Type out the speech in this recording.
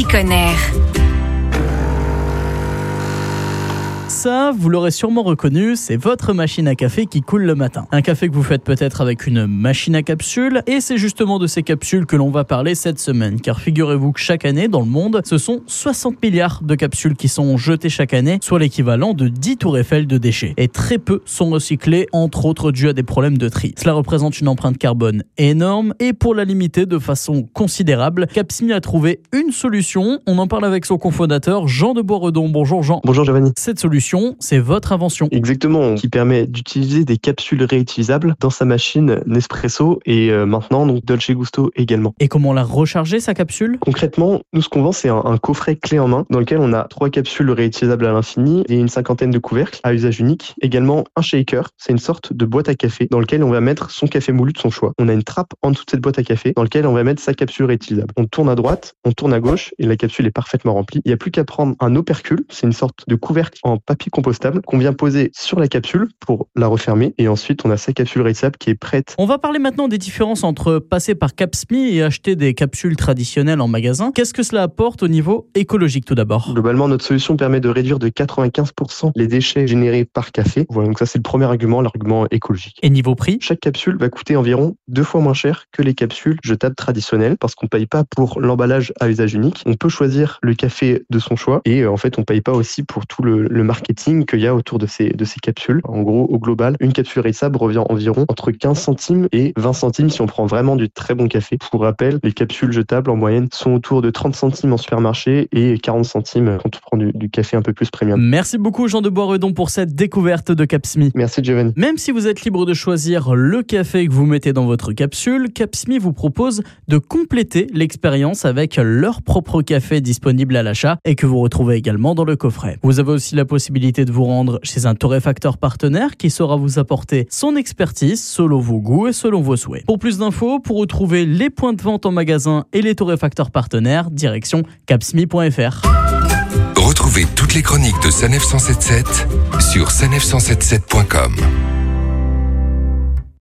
petit Conner. Ça, vous l'aurez sûrement reconnu, c'est votre machine à café qui coule le matin. Un café que vous faites peut-être avec une machine à capsules, et c'est justement de ces capsules que l'on va parler cette semaine, car figurez-vous que chaque année, dans le monde, ce sont 60 milliards de capsules qui sont jetées chaque année, soit l'équivalent de 10 tours Eiffel de déchets. Et très peu sont recyclés, entre autres dû à des problèmes de tri. Cela représente une empreinte carbone énorme, et pour la limiter de façon considérable, Capsmi a trouvé une solution. On en parle avec son cofondateur, Jean de Boisredon. Bonjour Jean. Bonjour Giovanni. Cette solution, c'est votre invention. Exactement, qui permet d'utiliser des capsules réutilisables dans sa machine Nespresso et euh, maintenant donc Dolce Gusto également. Et comment la recharger sa capsule? Concrètement, nous ce qu'on vend c'est un, coffret clé en main dans lequel on a trois capsules réutilisables à l'infini et une cinquantaine de couvercles à usage unique. Également un shaker, c'est une sorte de boîte à café dans lequel on va mettre son café moulu de son choix. On a une trappe en dessous de cette boîte à café dans lequel on va mettre sa capsule réutilisable. On tourne à droite, on tourne à gauche et la capsule est parfaitement remplie. Il n'y a plus qu'à prendre un opercule, c'est une sorte de couvercle en papier compostable qu'on vient poser sur la capsule pour la refermer et ensuite on a sa capsule réutilisable qui est prête. On va parler maintenant des différences entre passer par Capsmi et acheter des capsules traditionnelles en magasin. Qu'est-ce que cela apporte au niveau écologique tout d'abord? Globalement, notre solution permet de réduire de 95% les déchets générés par café. Voilà, donc ça c'est le premier argument, l'argument écologique. Et niveau prix? Chaque capsule va coûter environ deux fois moins cher que les capsules jetables traditionnelles parce qu'on ne paye pas pour l'emballage à usage unique. On peut choisir le café de son choix et euh, en fait on ne paye pas aussi pour tout le, le marketing qu'il y a autour de ces, de ces capsules. En gros, au global, une capsule réusable revient environ entre 15 centimes et 20 centimes si on prend vraiment du très bon café. Pour rappel, les capsules jetables en moyenne sont autour de 30 centimes en supermarché et 40 centimes quand on prend du, du café un peu plus premium. Merci beaucoup Jean de Boisredon pour cette découverte de Capsmi. Merci Giovanni. Même si vous êtes libre de choisir le café que vous mettez dans votre capsule, Capsmi vous propose de compléter l'expérience avec leur propre café disponible à l'achat et que vous retrouvez également dans le coffret. Vous avez aussi la de vous rendre chez un torréfacteur partenaire qui saura vous apporter son expertise selon vos goûts et selon vos souhaits. Pour plus d'infos, pour retrouver les points de vente en magasin et les torréfacteurs partenaires, direction capsmi.fr. Retrouvez toutes les chroniques de Sanef 177 sur sanef177.com.